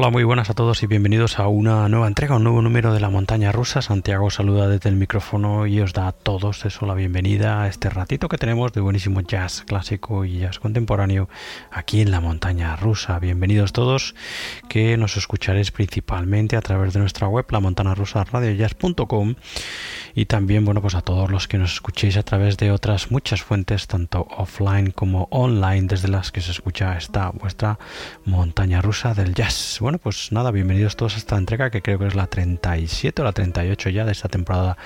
Hola, muy buenas a todos y bienvenidos a una nueva entrega, un nuevo número de la montaña rusa. Santiago saluda desde el micrófono y os da a todos eso la bienvenida a este ratito que tenemos de buenísimo jazz clásico y jazz contemporáneo aquí en la montaña rusa. Bienvenidos todos que nos escucharéis principalmente a través de nuestra web, la montana rusa y también, bueno, pues a todos los que nos escuchéis a través de otras muchas fuentes, tanto offline como online, desde las que se escucha esta vuestra montaña rusa del jazz. Bueno, pues nada, bienvenidos todos a esta entrega que creo que es la 37 o la 38 ya de esta temporada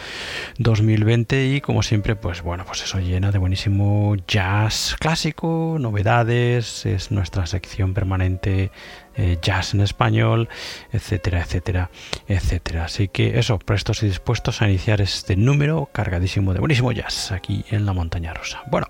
2020 y como siempre, pues bueno, pues eso llena de buenísimo jazz clásico, novedades, es nuestra sección permanente eh, jazz en español, etcétera, etcétera, etcétera. Así que eso, prestos y dispuestos a iniciar este número cargadísimo de buenísimo jazz aquí en la montaña rosa. Bueno,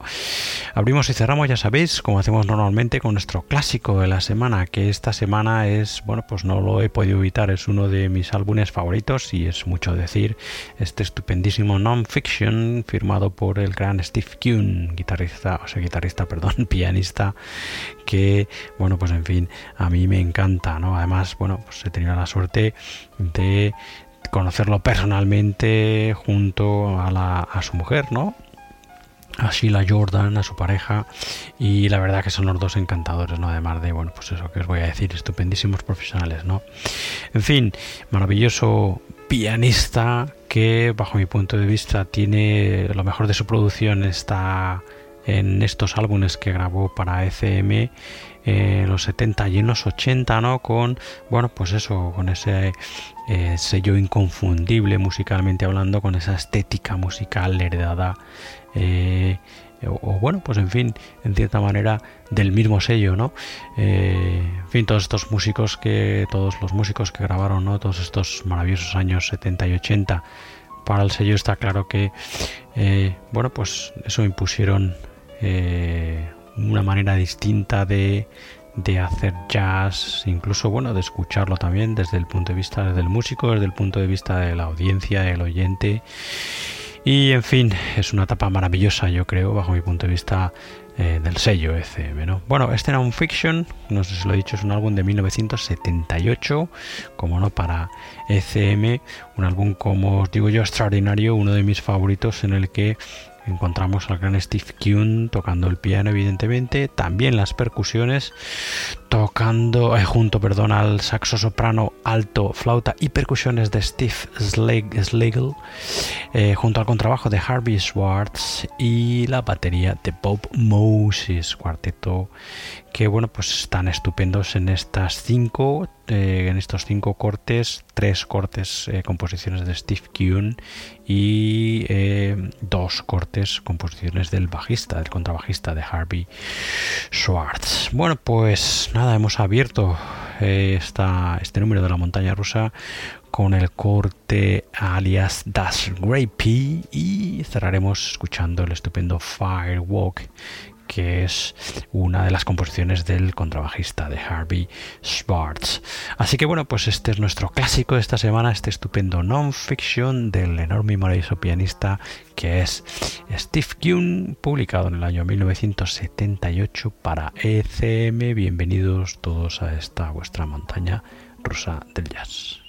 abrimos y cerramos, ya sabéis, como hacemos normalmente con nuestro clásico de la semana, que esta semana es, bueno, pues no lo he podido evitar, es uno de mis álbumes favoritos y es mucho decir, este estupendísimo non-fiction firmado por el gran Steve Kuhn, guitarrista, o sea, guitarrista, perdón, pianista, que, bueno, pues en fin, a mí me encanta, ¿no? Además, bueno, pues he tenido la suerte de conocerlo personalmente junto a, la, a su mujer, ¿no? a Sheila Jordan, a su pareja, y la verdad que son los dos encantadores, ¿no? Además de, bueno, pues eso que os voy a decir, estupendísimos profesionales, ¿no? En fin, maravilloso pianista que, bajo mi punto de vista, tiene lo mejor de su producción está en estos álbumes que grabó para ECM en los 70 y en los 80, ¿no? Con, bueno, pues eso, con ese eh, sello inconfundible musicalmente hablando, con esa estética musical heredada, eh, o, bueno, pues en fin, en cierta manera del mismo sello, ¿no? Eh, en fin, todos estos músicos que, todos los músicos que grabaron, ¿no? Todos estos maravillosos años 70 y 80 para el sello está claro que, bueno, pues eso impusieron una manera distinta de, de hacer jazz, incluso bueno, de escucharlo también desde el punto de vista del músico, desde el punto de vista de la audiencia, del oyente. Y en fin, es una etapa maravillosa, yo creo, bajo mi punto de vista eh, del sello ECM. ¿no? Bueno, este era un fiction, no sé si lo he dicho, es un álbum de 1978, como no, para ECM, un álbum, como os digo yo, extraordinario, uno de mis favoritos en el que encontramos al gran Steve Kuhn tocando el piano evidentemente también las percusiones tocando eh, junto perdón al saxo soprano alto flauta y percusiones de Steve Schlegel eh, junto al contrabajo de Harvey Schwartz y la batería de Bob Moses cuarteto que bueno pues están estupendos en estas cinco eh, en estos cinco cortes tres cortes composiciones de Steve Kuhn y dos cortes composiciones del bajista del contrabajista de Harvey Schwartz. Bueno pues nada hemos abierto esta, este número de la montaña rusa con el corte alias Das Grapey y cerraremos escuchando el estupendo Firewalk que es una de las composiciones del contrabajista de Harvey Schwartz. Así que bueno, pues este es nuestro clásico de esta semana, este estupendo non-fiction del enorme y maravilloso pianista que es Steve Kuhn, publicado en el año 1978 para ECM. Bienvenidos todos a esta vuestra montaña rusa del jazz.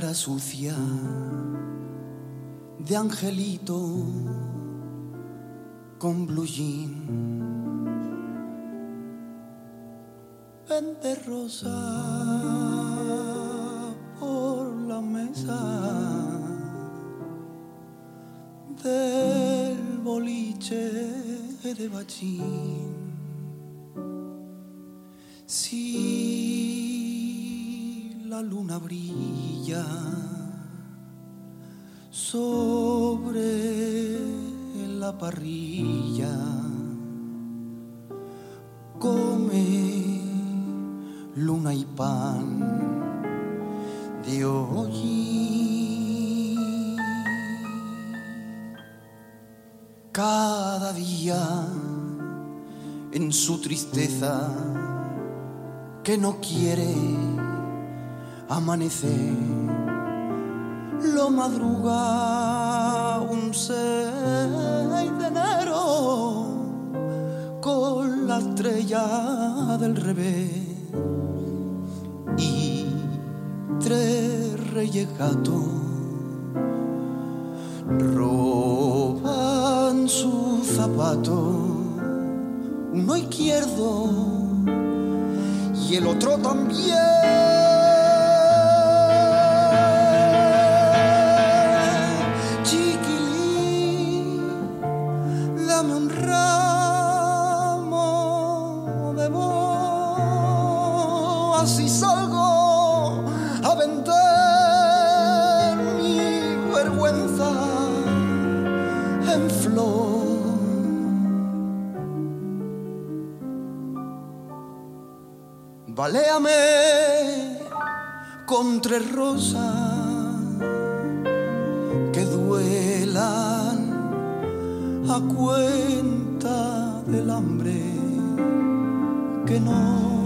Cara sucia de angelito con blue jean. Vende rosa por la mesa, liche de bachín. Si la luna brilla sobre la parrilla, come luna y pan de hoy. Cada día en su tristeza que no quiere amanecer, lo madruga un 6 de enero con la estrella del revés y tres reyes gatos roban su zapato, uno izquierdo y el otro también. Rosas que duelan a cuenta del hambre que no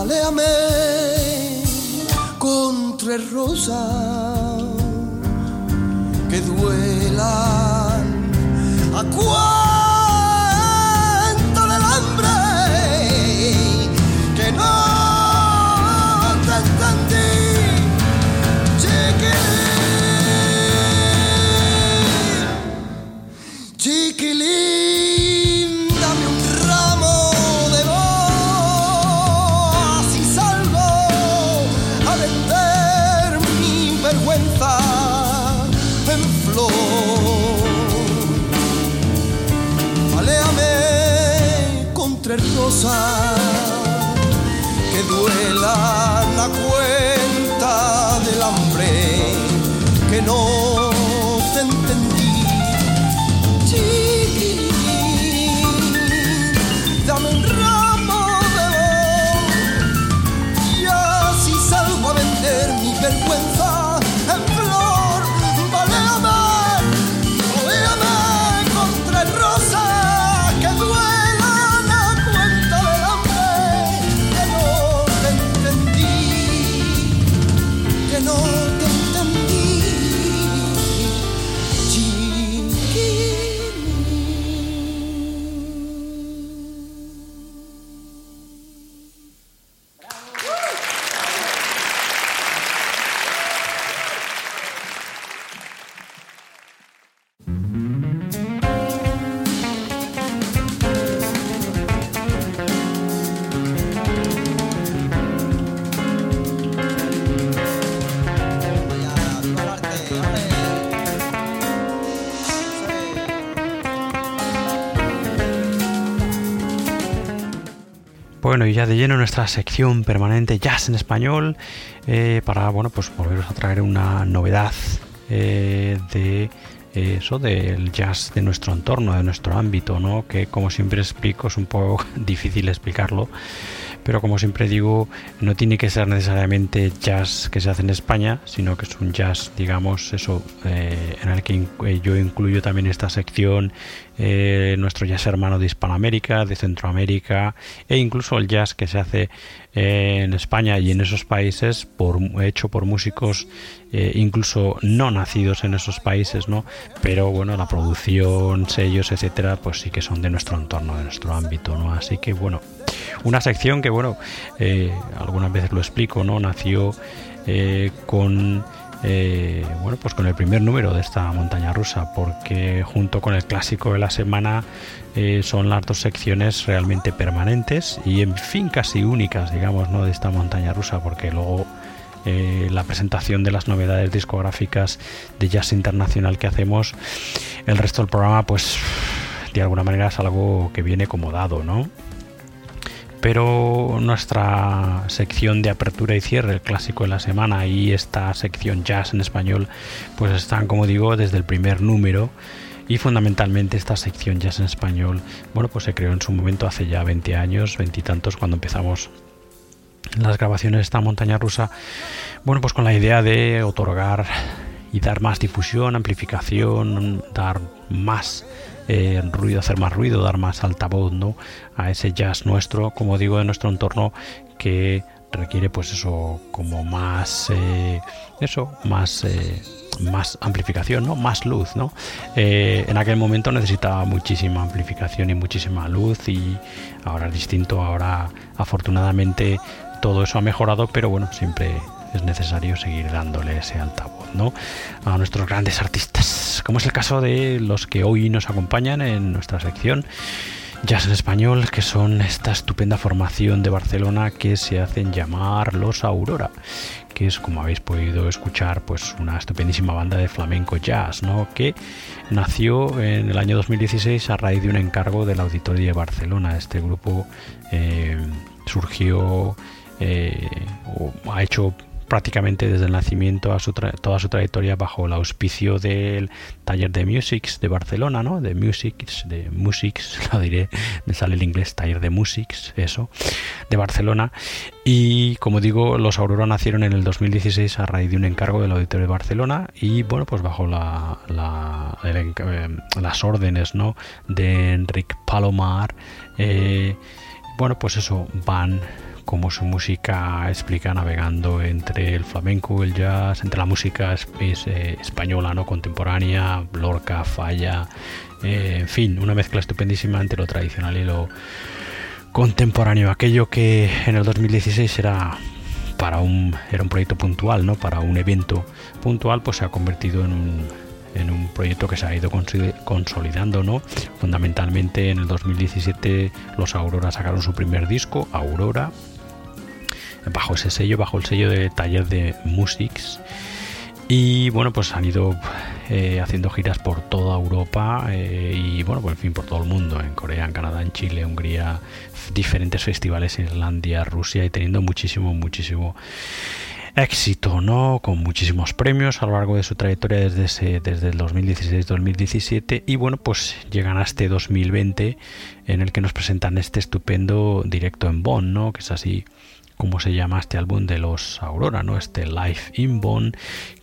flor. Paléame con tres rosas que duelan a cuenta Bueno, y ya de lleno nuestra sección permanente Jazz en Español, eh, para bueno, pues volveros a traer una novedad eh, de eso, del jazz de nuestro entorno, de nuestro ámbito, ¿no? Que como siempre explico, es un poco difícil explicarlo, pero como siempre digo, no tiene que ser necesariamente jazz que se hace en España, sino que es un jazz, digamos, eso, eh, en el que eh, yo incluyo también esta sección, eh, nuestro jazz hermano de Hispanoamérica, de Centroamérica, e incluso el jazz que se hace eh, en España y en esos países, por, hecho por músicos incluso no nacidos en esos países, ¿no? Pero bueno, la producción, sellos, etcétera, pues sí que son de nuestro entorno, de nuestro ámbito, ¿no? Así que bueno, una sección que bueno, eh, algunas veces lo explico, ¿no? Nació eh, con eh, bueno, pues con el primer número de esta montaña rusa, porque junto con el clásico de la semana son las dos secciones realmente permanentes y en fin casi únicas, digamos, ¿no? de esta montaña rusa, porque luego la presentación de las novedades discográficas de jazz internacional que hacemos, el resto del programa, pues de alguna manera es algo que viene como dado, ¿no? Pero nuestra sección de apertura y cierre, el clásico de la semana y esta sección jazz en español, pues están, como digo, desde el primer número. Y fundamentalmente esta sección jazz en español, bueno, pues se creó en su momento hace ya 20 años, veintitantos, cuando empezamos las grabaciones de esta montaña rusa, bueno, pues con la idea de otorgar y dar más difusión, amplificación, dar más ruido, hacer más ruido, dar más altavoz, ¿no? A ese jazz nuestro, como digo, de nuestro entorno que requiere, pues eso, como más, eh, eso, más, eh, más amplificación, ¿no? Más luz, ¿no? Eh, en aquel momento necesitaba muchísima amplificación y muchísima luz y ahora es distinto, ahora afortunadamente todo eso ha mejorado, pero bueno, siempre es necesario seguir dándole ese altavoz ¿no? a nuestros grandes artistas, como es el caso de los que hoy nos acompañan en nuestra sección Jazz en Español, que son esta estupenda formación de Barcelona que se hacen llamar Los Aurora, que es, como habéis podido escuchar, pues una estupendísima banda de flamenco jazz, ¿no? que nació en el año 2016 a raíz de un encargo del Auditorio de Barcelona. Este grupo eh, surgió, eh, o ha hecho prácticamente desde el nacimiento a su toda su trayectoria bajo el auspicio del taller de Musics de Barcelona, ¿no? De Musics, de Musics, lo diré, me sale el inglés, taller de Musics, eso, de Barcelona. Y como digo, los Aurora nacieron en el 2016 a raíz de un encargo del Auditorio de Barcelona y bueno, pues bajo la, la, el, eh, las órdenes, ¿no? De Enric Palomar, eh, bueno, pues eso, van como su música explica navegando entre el flamenco, el jazz, entre la música eh, española, no contemporánea, Lorca, Falla, eh, en fin, una mezcla estupendísima entre lo tradicional y lo contemporáneo. Aquello que en el 2016 era para un era un proyecto puntual, no, para un evento puntual, pues se ha convertido en un en un proyecto que se ha ido consolidando, ¿no? Fundamentalmente en el 2017 los Aurora sacaron su primer disco, Aurora, bajo ese sello, bajo el sello de taller de Musics. Y bueno, pues han ido eh, haciendo giras por toda Europa eh, y bueno, pues en fin, por todo el mundo, en Corea, en Canadá, en Chile, Hungría, diferentes festivales en Islandia, Rusia y teniendo muchísimo, muchísimo éxito, ¿no? Con muchísimos premios a lo largo de su trayectoria desde, desde el 2016-2017 y bueno, pues llegan a este 2020 en el que nos presentan este estupendo directo en Bonn, ¿no? Que es así como se llama este álbum de los Aurora, ¿no? Este Live in Bonn,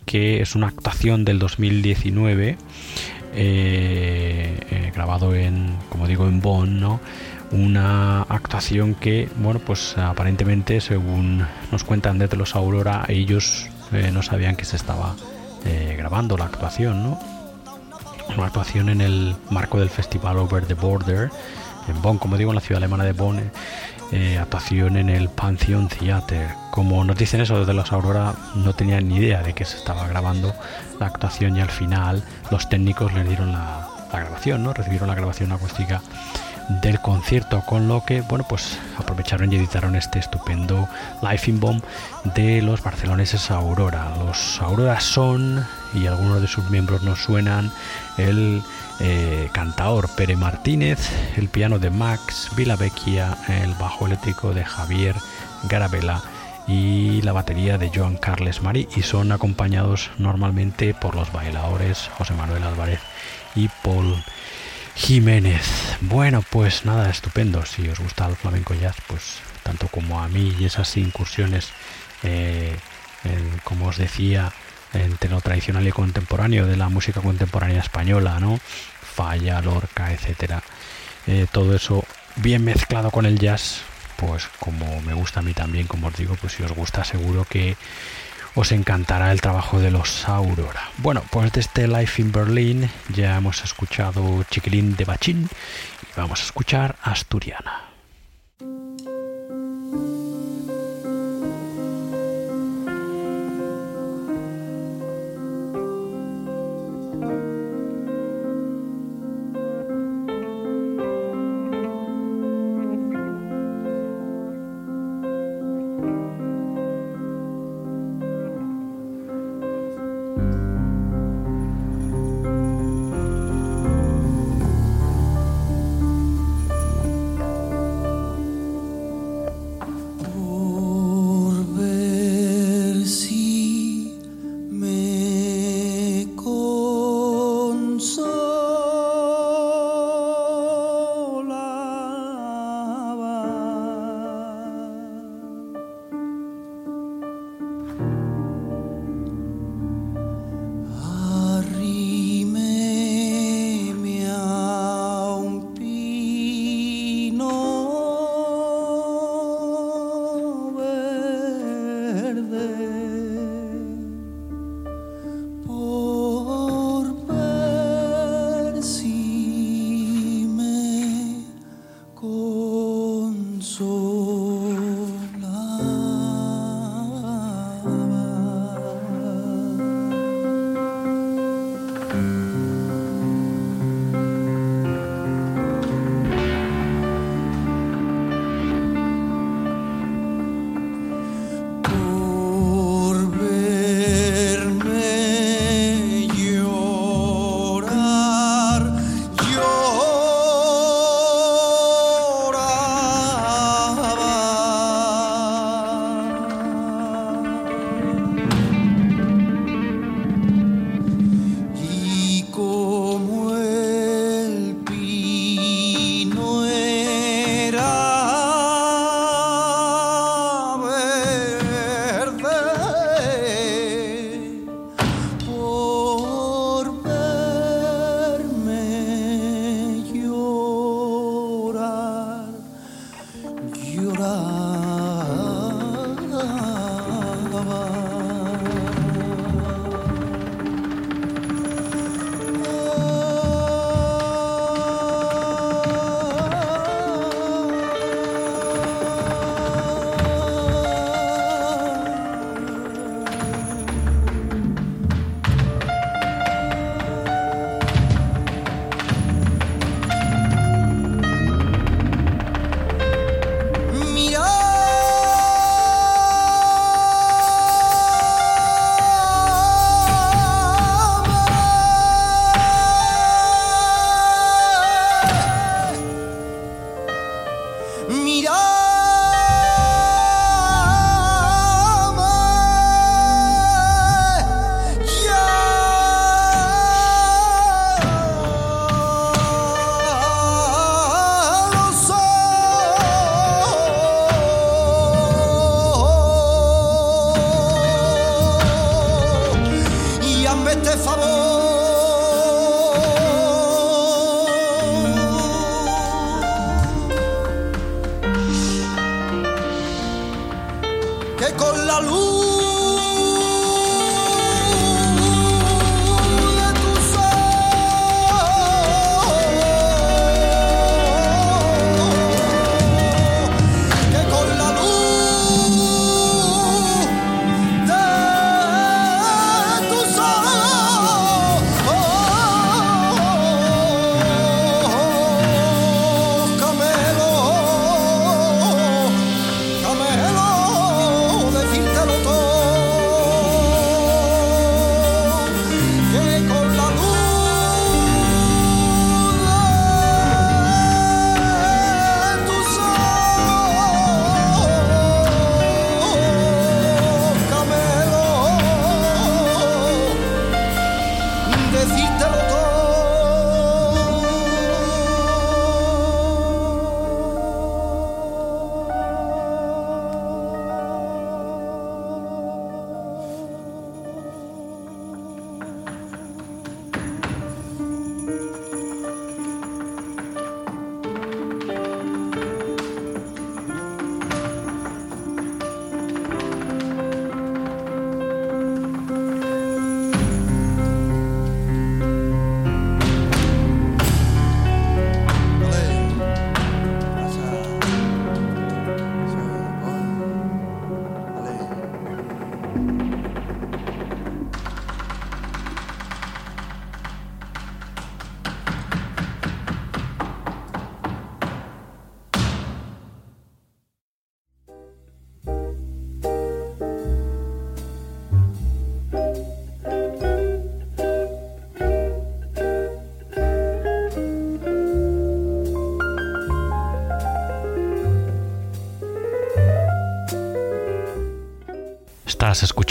que es una actuación del 2019 eh, eh, grabado en, como digo, en Bonn, ¿no? una actuación que, bueno, pues aparentemente, según nos cuentan desde los Aurora, ellos eh, no sabían que se estaba grabando la actuación, ¿no? Una actuación en el marco del festival Over the Border, en Bonn, como digo, en la ciudad alemana de Bonn, eh, actuación en el Pantheon Theater. Como nos dicen eso desde los Aurora, no tenían ni idea de que se estaba grabando la actuación y al final los técnicos les dieron la, la grabación, ¿no? Recibieron la grabación acústica del concierto, con lo que, bueno, pues aprovecharon y editaron este estupendo Life in Bomb de los barceloneses Aurora. Los Aurora son, y algunos de sus miembros nos suenan, el eh, cantaor Pere Martínez, el piano de Max Vilavecchia, el bajo eléctrico de Javier Garabela y la batería de Joan Carles Marí y son acompañados normalmente por los bailadores José Manuel Álvarez y Paul Jiménez. Bueno, pues nada, estupendo. Si os gusta el flamenco jazz, pues tanto como a mí y esas incursiones, eh, como os decía, entre lo tradicional y contemporáneo de la música contemporánea española, ¿no? Falla, Lorca, etcétera. Eh, todo eso bien mezclado con el jazz, pues como me gusta a mí también, como os digo, pues si os gusta seguro que os encantará el trabajo de los Aurora. Bueno, pues de este Life in Berlin ya hemos escuchado Chiquilín de Bachín y vamos a escuchar Asturiana.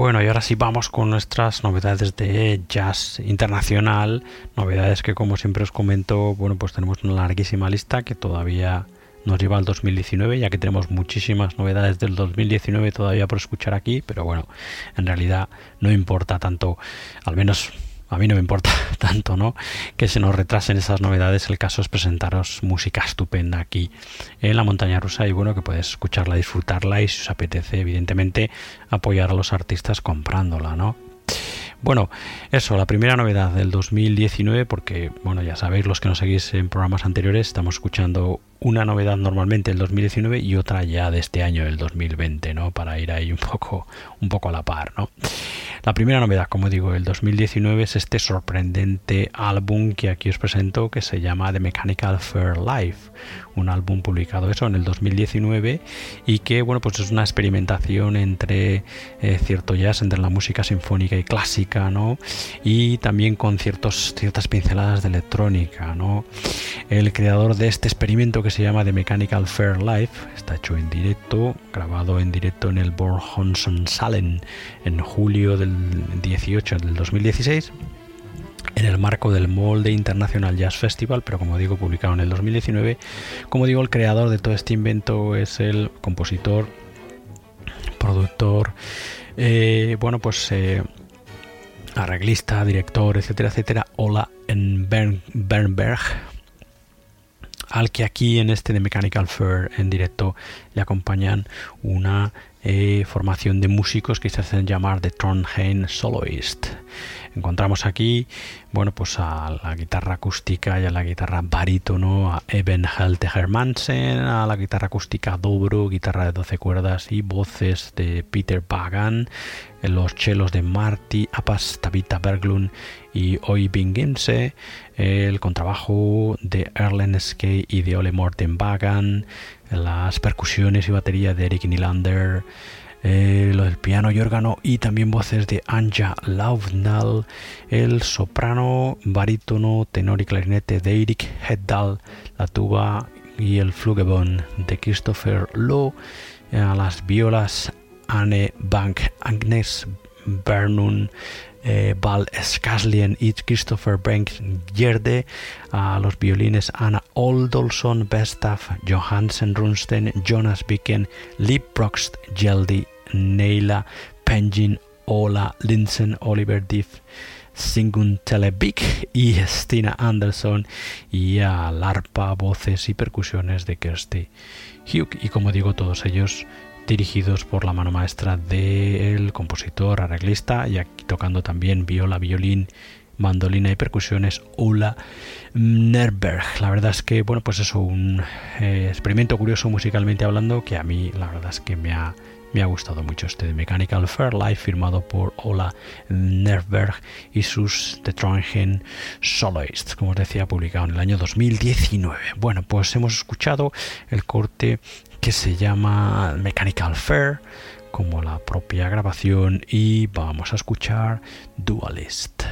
Bueno, y ahora sí vamos con nuestras novedades de jazz internacional, novedades que como siempre os comento, bueno, pues tenemos una larguísima lista que todavía nos lleva al 2019, ya que tenemos muchísimas novedades del 2019 todavía por escuchar aquí, pero bueno, en realidad no importa tanto, al menos a mí no me importa tanto, ¿no? Que se nos retrasen esas novedades. El caso es presentaros música estupenda aquí en la montaña rusa y bueno, que puedes escucharla, disfrutarla y si os apetece, evidentemente, apoyar a los artistas comprándola, ¿no? Bueno, eso, la primera novedad del 2019, porque, bueno, ya sabéis, los que nos seguís en programas anteriores, estamos escuchando una novedad normalmente el 2019 y otra ya de este año, el 2020, ¿no? Para ir ahí un poco, un poco a la par, ¿no? La primera novedad, como digo, el 2019 es este sorprendente álbum que aquí os presento que se llama The Mechanical Fair Life, un álbum publicado eso en el 2019 y que bueno pues es una experimentación entre eh, cierto jazz, entre la música sinfónica y clásica, ¿no? Y también con ciertos, ciertas pinceladas de electrónica, ¿no? El creador de este experimento que se llama The Mechanical Fair Life. Está hecho en directo, grabado en directo en el Born Salen en julio del 18 del 2016 en el marco del Molde International Jazz Festival, pero como digo, publicado en el 2019. Como digo, el creador de todo este invento es el compositor, productor, eh, bueno, pues eh, arreglista, director, etcétera, etcétera, Ola en Bernberg, al que aquí en este de Mechanical Fair en directo le acompañan una eh, formación de músicos que se hacen llamar The Trondheim Soloist. Encontramos aquí, bueno, pues a la guitarra acústica y a la guitarra barítono, a Eben Helte a la guitarra acústica dobro, guitarra de 12 cuerdas y voces de Peter Pagan, los chelos de Marty Apas, Tabita Berglund y Oybin Gimse, el contrabajo de Erlen Skey y de Ole Morten Bagan, las percusiones y batería de Eric Nylander, eh, lo piano y órgano y también voces de Anja Lauvnal, el soprano, barítono, tenor y clarinete de Eric Heddal, la tuba y el flugelhorn de Christopher Lowe, eh, las violas Anne Bank, Agnes Bernun, eh, Val Skaslien y Christopher Bank Gerde, a los violines Anna Oldolson, Bestaf, Johansen Runsten, Jonas Bicken, Lee Proxt, Geldi, Neila, Penjin, Ola, Linsen, Oliver Diff, Singun Telebik y Stina Anderson y al arpa, voces y percusiones de Kirsty Hugh y como digo todos ellos dirigidos por la mano maestra del compositor, arreglista y aquí tocando también viola, violín, mandolina y percusiones Ula Nerberg. La verdad es que, bueno, pues eso, un eh, experimento curioso musicalmente hablando que a mí la verdad es que me ha, me ha gustado mucho este de Mechanical Fairlife firmado por Ola Nerberg y sus The Soloists, como os decía, publicado en el año 2019. Bueno, pues hemos escuchado el corte que se llama Mechanical Fair, como la propia grabación, y vamos a escuchar Dualist.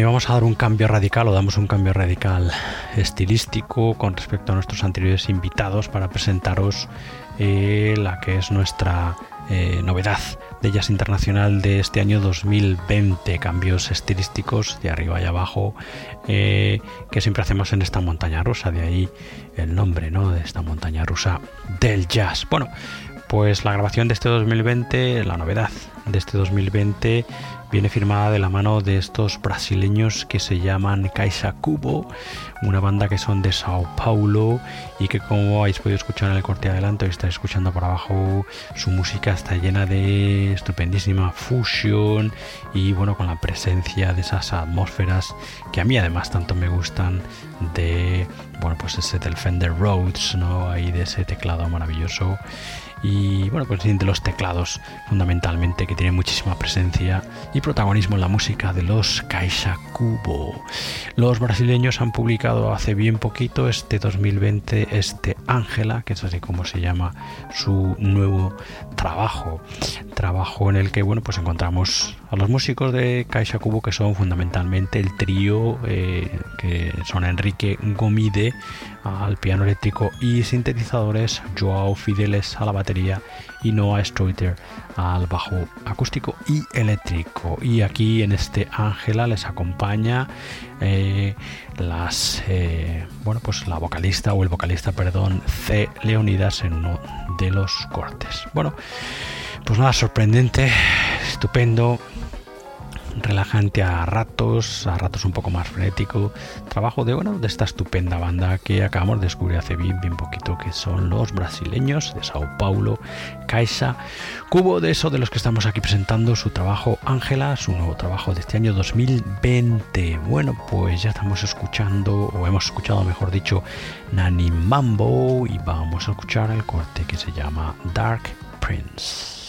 Y vamos a dar un cambio radical o damos un cambio radical estilístico con respecto a nuestros anteriores invitados para presentaros eh, la que es nuestra eh, novedad de Jazz Internacional de este año 2020, cambios estilísticos de arriba y abajo eh, que siempre hacemos en esta montaña rusa, de ahí el nombre ¿no? de esta montaña rusa del jazz. Bueno, pues la grabación de este 2020, la novedad de este 2020 viene firmada de la mano de estos brasileños que se llaman Caixa Cubo, una banda que son de Sao Paulo y que como habéis podido escuchar en el corte adelante, hoy estáis escuchando por abajo, su música está llena de estupendísima fusion y bueno, con la presencia de esas atmósferas que a mí además tanto me gustan de, bueno, pues ese del Fender Rhodes, ¿no? Ahí de ese teclado maravilloso y bueno, pues de los teclados fundamentalmente que tiene muchísima presencia y protagonismo en la música de los Caixa Cubo. Los brasileños han publicado hace bien poquito este 2020 este Ángela, que es así como se llama su nuevo trabajo, trabajo en el que bueno, pues encontramos a los músicos de Caixa Cubo que son fundamentalmente el trío eh, que son Enrique Gomide al piano eléctrico y sintetizadores, Joao Fideles a la batería y Noah Streuter al bajo acústico y eléctrico. Y aquí en este Ángela les acompaña eh, las eh, bueno pues la vocalista o el vocalista perdón C Leonidas en uno de los cortes. Bueno, pues nada sorprendente, estupendo relajante a ratos, a ratos un poco más frenético. Trabajo de bueno de esta estupenda banda que acabamos de descubrir hace bien, bien poquito, que son los brasileños de Sao Paulo, Caixa Cubo, de eso de los que estamos aquí presentando su trabajo Ángela, su nuevo trabajo de este año 2020. Bueno, pues ya estamos escuchando, o hemos escuchado mejor dicho, Nani Mambo y vamos a escuchar el corte que se llama Dark Prince.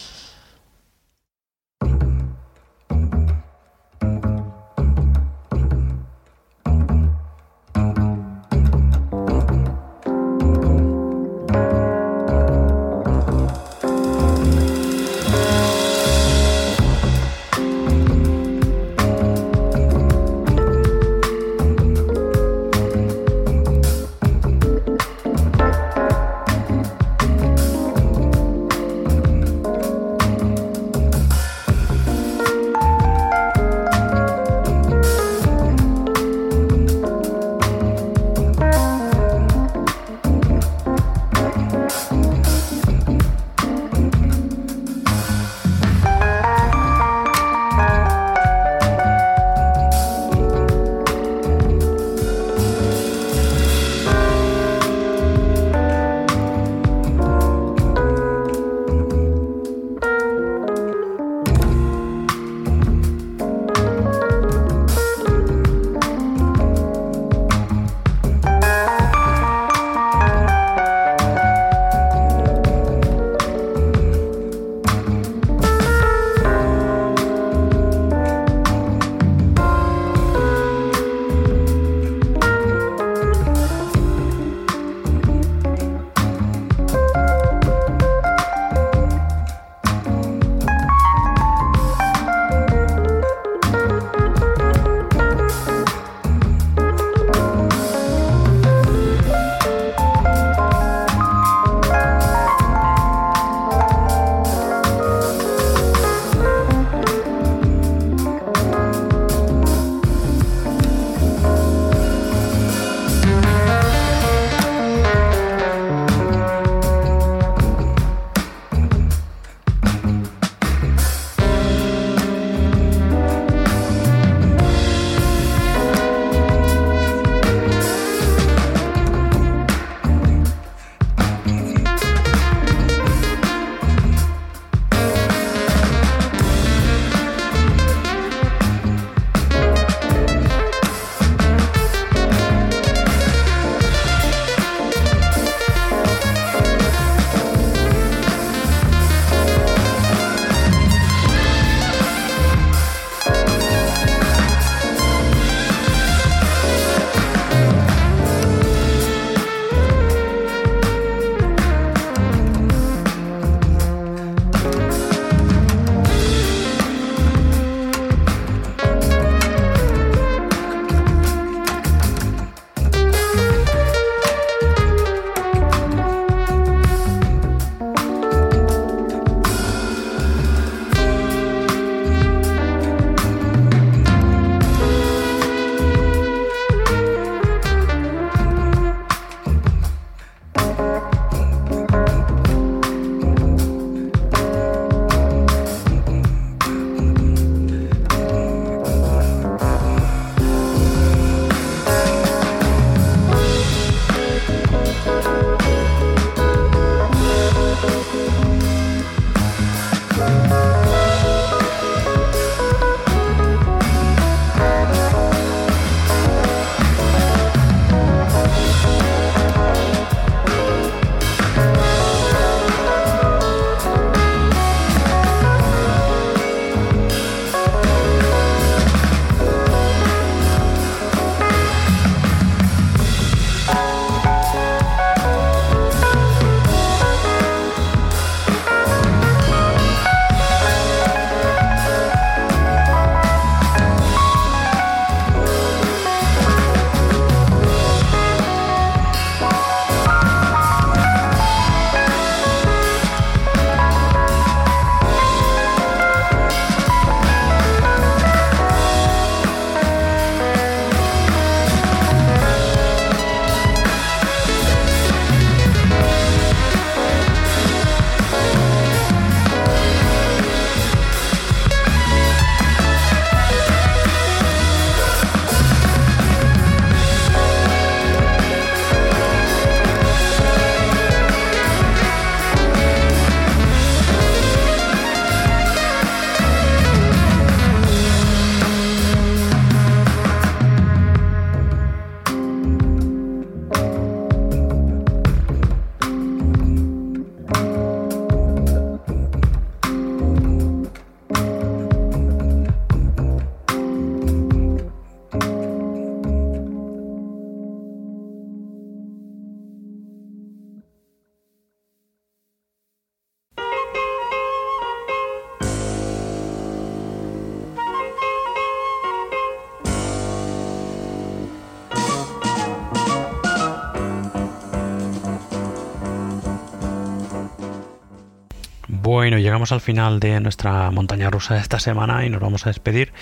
Bueno, llegamos al final de nuestra montaña rusa de esta semana y nos vamos a despedir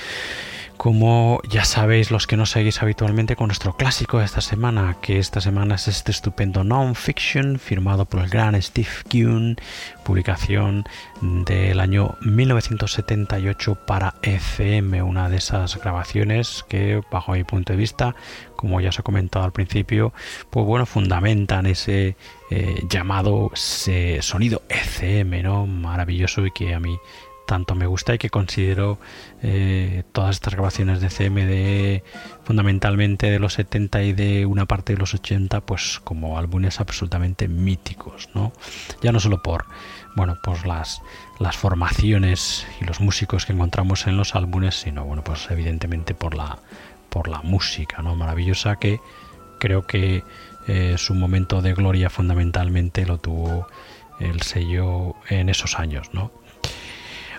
como ya sabéis los que nos seguís habitualmente con nuestro clásico de esta semana, que esta semana es este estupendo non-fiction firmado por el gran Steve Kuhn, publicación del año 1978 para ECM, una de esas grabaciones que bajo mi punto de vista, como ya os he comentado al principio, pues bueno, fundamentan ese eh, llamado sonido ECM, ¿no? Maravilloso y que a mí tanto me gusta y que considero eh, todas estas grabaciones de CMD fundamentalmente de los 70 y de una parte de los 80 pues como álbumes absolutamente míticos no ya no solo por bueno las las formaciones y los músicos que encontramos en los álbumes sino bueno pues evidentemente por la por la música no maravillosa que creo que eh, su momento de gloria fundamentalmente lo tuvo el sello en esos años no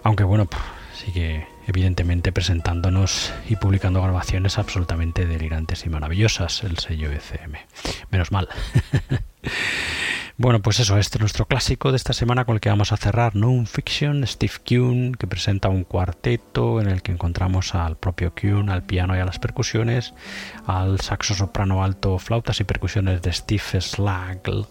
aunque bueno, sigue evidentemente presentándonos y publicando grabaciones absolutamente delirantes y maravillosas el sello ECM. Menos mal. Bueno, pues eso, este es nuestro clásico de esta semana con el que vamos a cerrar Non-Fiction, Steve Kuhn, que presenta un cuarteto en el que encontramos al propio Kuhn, al piano y a las percusiones, al saxo soprano alto, flautas y percusiones de Steve Slagle,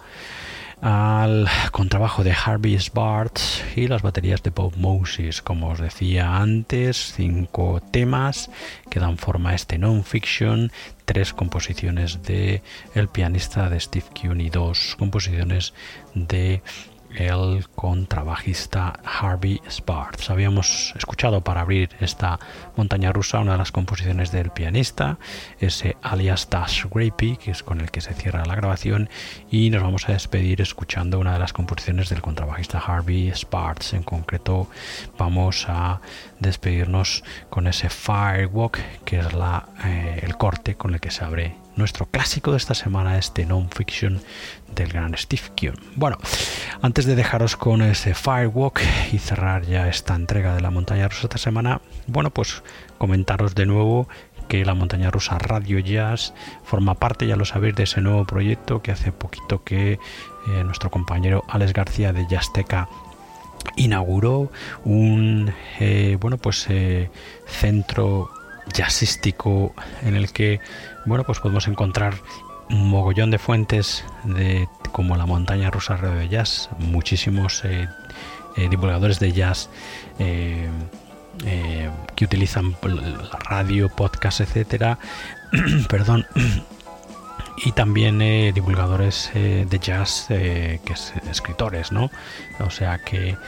al contrabajo de Harvey Sparks y las baterías de Bob Moses. Como os decía antes, cinco temas que dan forma a este non-fiction, tres composiciones de el pianista de Steve Kuhn y dos composiciones de el contrabajista Harvey Sparks. Habíamos escuchado para abrir esta montaña rusa una de las composiciones del pianista, ese alias Dash Grapey, que es con el que se cierra la grabación, y nos vamos a despedir escuchando una de las composiciones del contrabajista Harvey Sparks. En concreto, vamos a despedirnos con ese Firewalk, que es la, eh, el corte con el que se abre nuestro clásico de esta semana, este non-fiction del gran Steve Kuhn. Bueno, antes de dejaros con ese Firewalk y cerrar ya esta entrega de la montaña rusa esta semana, bueno, pues comentaros de nuevo que la montaña rusa Radio Jazz forma parte, ya lo sabéis, de ese nuevo proyecto que hace poquito que eh, nuestro compañero Alex García de Jazzteca inauguró un eh, bueno pues eh, centro jazzístico en el que bueno, pues podemos encontrar un mogollón de fuentes de como la montaña rusa de jazz, muchísimos eh, eh, divulgadores de jazz eh, que utilizan la radio, podcast, etcétera, perdón, y también divulgadores de jazz que es escritores, ¿no? O sea que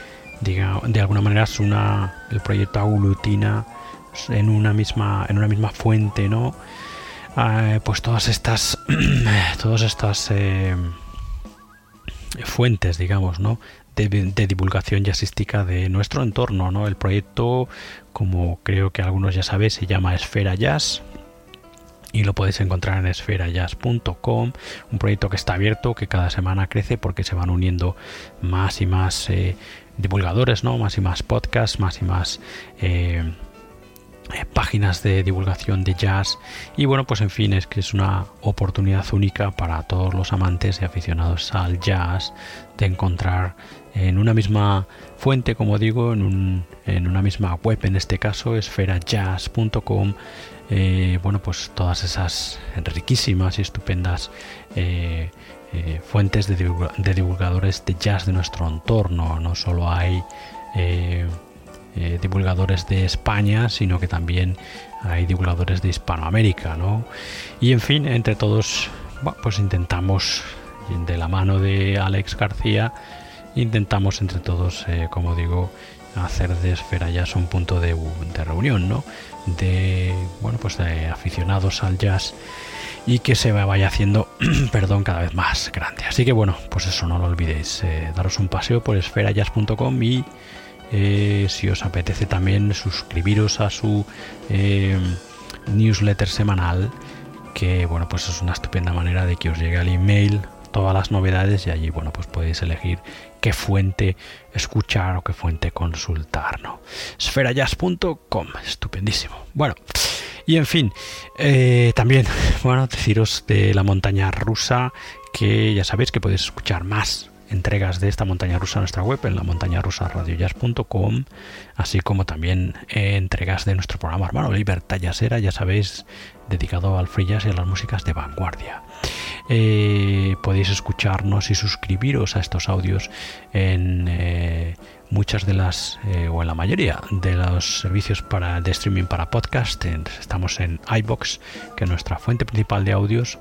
diga, de alguna manera es una el proyecto aglutina en una misma en una misma fuente, ¿no? Ah, pues todas estas todas estas eh, fuentes digamos no de, divulgación jazzística de nuestro entorno no el proyecto como creo que algunos ya sabéis se llama Esfera Jazz y lo podéis encontrar en esferajazz.com, un proyecto que está abierto, que cada semana crece porque se van uniendo más y más eh, divulgadores, ¿no? más y más podcasts, más y más eh, eh, páginas de divulgación de jazz. Y bueno pues en fin es que es una oportunidad única para todos los amantes y aficionados al jazz de encontrar en una misma fuente como digo en, una misma web en este caso esferajazz.com eh, bueno pues todas esas riquísimas y estupendas eh, fuentes de, divulgadores de jazz de nuestro entorno. No solo hay eh, divulgadores de España, sino que también hay divulgadores de Hispanoamérica, ¿no? Y en fin, entre todos, pues intentamos, de la mano de Alex García, intentamos entre todos, eh, como digo, hacer de Esfera Jazz un punto de, reunión, ¿no? De, bueno, pues de aficionados al jazz y que se vaya haciendo, perdón, cada vez más grande. Así que bueno, pues eso, no lo olvidéis, eh, daros un paseo por esferajazz.com y eh, si os apetece también suscribiros a su eh, newsletter semanal, que bueno, pues es una estupenda manera de que os llegue al email todas las novedades y allí bueno, pues podéis elegir qué fuente escuchar o qué fuente consultar, ¿no? Esferajazz.com, estupendísimo. Bueno, y en fin, eh, también, bueno, deciros de la montaña rusa que ya sabéis que podéis escuchar más entregas de esta montaña rusa en nuestra web, en la montaña rusa así como también eh, entregas de nuestro programa hermano Libertad Jazzera, ya sabéis, dedicado al free jazz y a las músicas de vanguardia. Eh, podéis escucharnos y suscribiros a estos audios en eh, muchas de las o en la mayoría de los servicios para de streaming para podcast estamos en iBox que es nuestra fuente principal de audios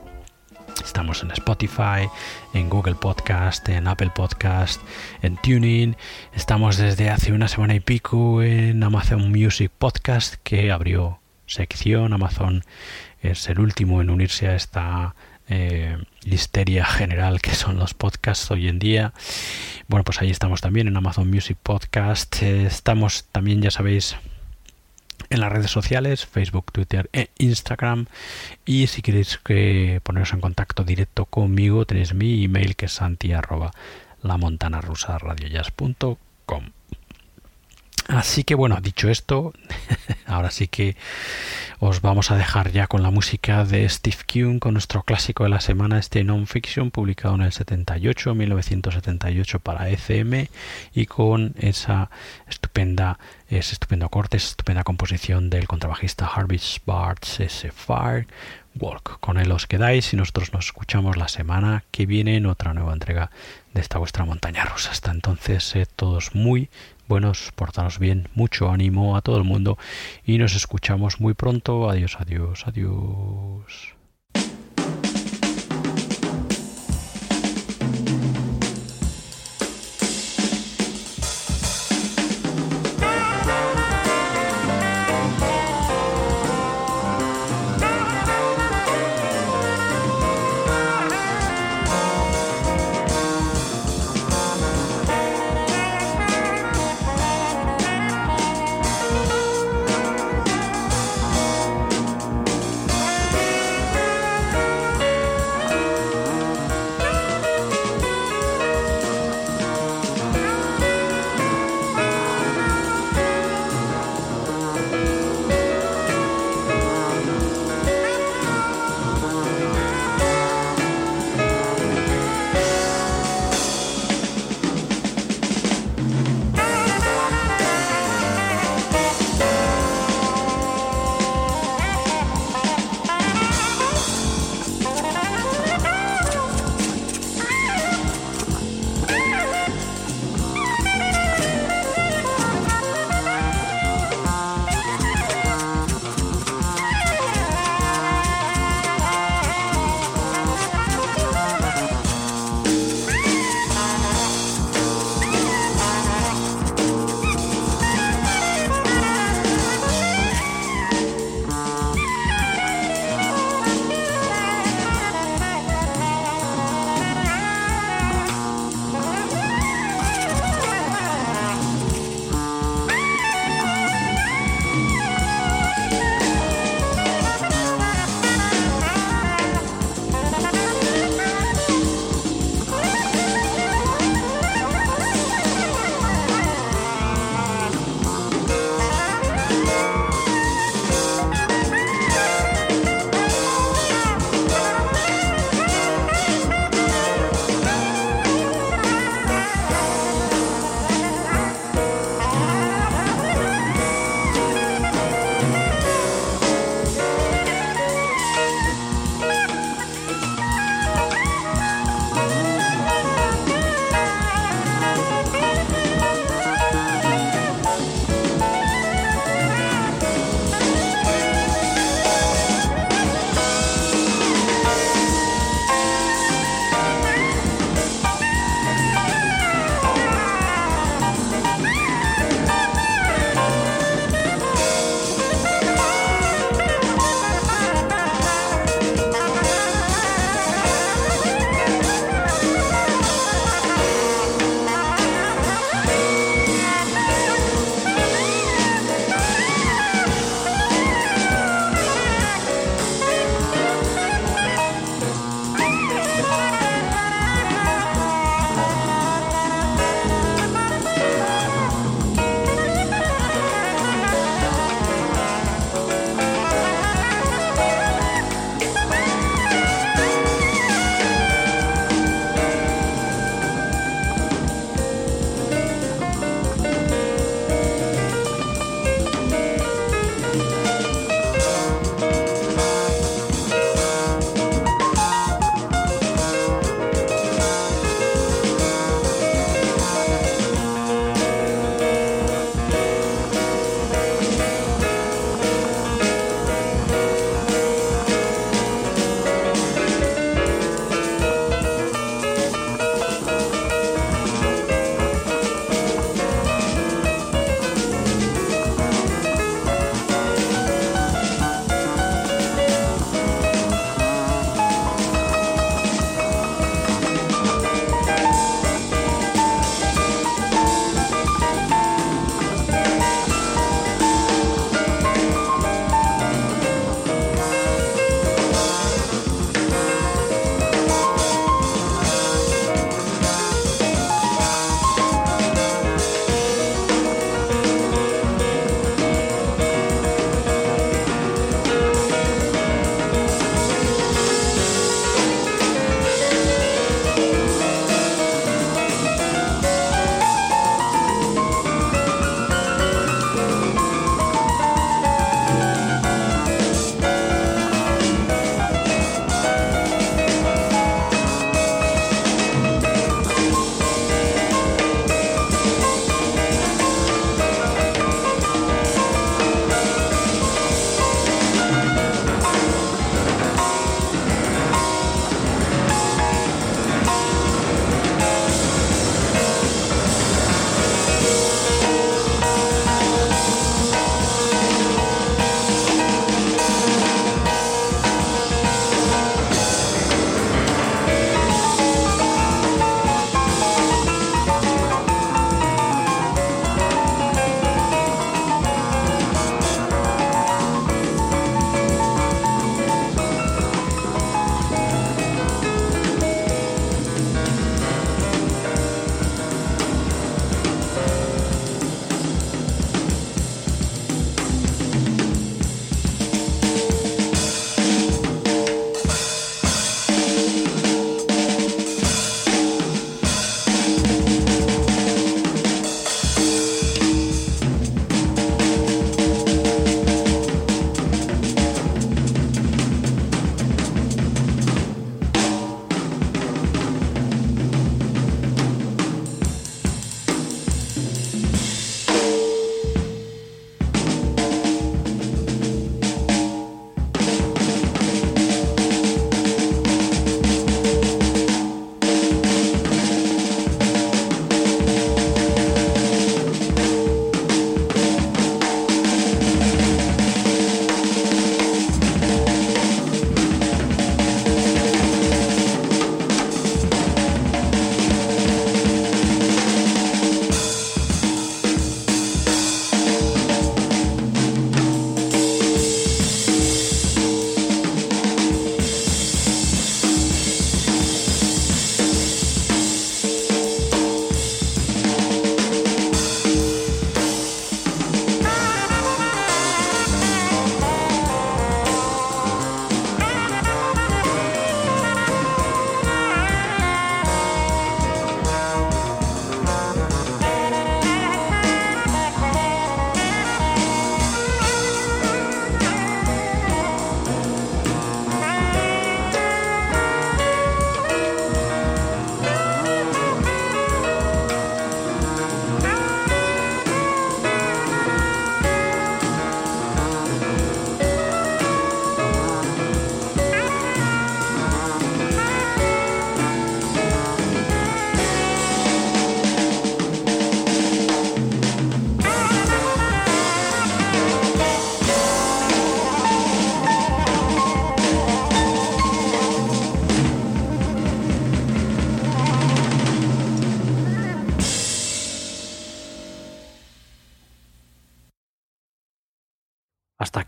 Estamos en Spotify, en Google Podcast, en Apple Podcast, en Tuning. Estamos desde hace una semana y pico en Amazon Music Podcast que abrió sección. Amazon es el último en unirse a esta eh, histeria general que son los podcasts hoy en día. Bueno, pues ahí estamos también en Amazon Music Podcast. Eh, estamos también, ya sabéis, en las redes sociales, Facebook, Twitter e Instagram. Y si queréis que poneros en contacto directo conmigo, tenéis mi email que es santi la montana Así que bueno, dicho esto, ahora sí que os vamos a dejar ya con la música de Steve Kuhn, con nuestro clásico de la semana, este non-fiction, publicado en el 78, 1978 para ECM, y con esa estupenda, ese estupendo corte, esa estupenda composición del contrabajista Harvey Sparks, ese Fire Walk. Con él os quedáis y nosotros nos escuchamos la semana que viene en otra nueva entrega de esta vuestra montaña rusa. Hasta entonces, sed todos muy buenos, portaros bien, mucho ánimo a todo el mundo y nos escuchamos muy pronto. Adiós, adiós, adiós.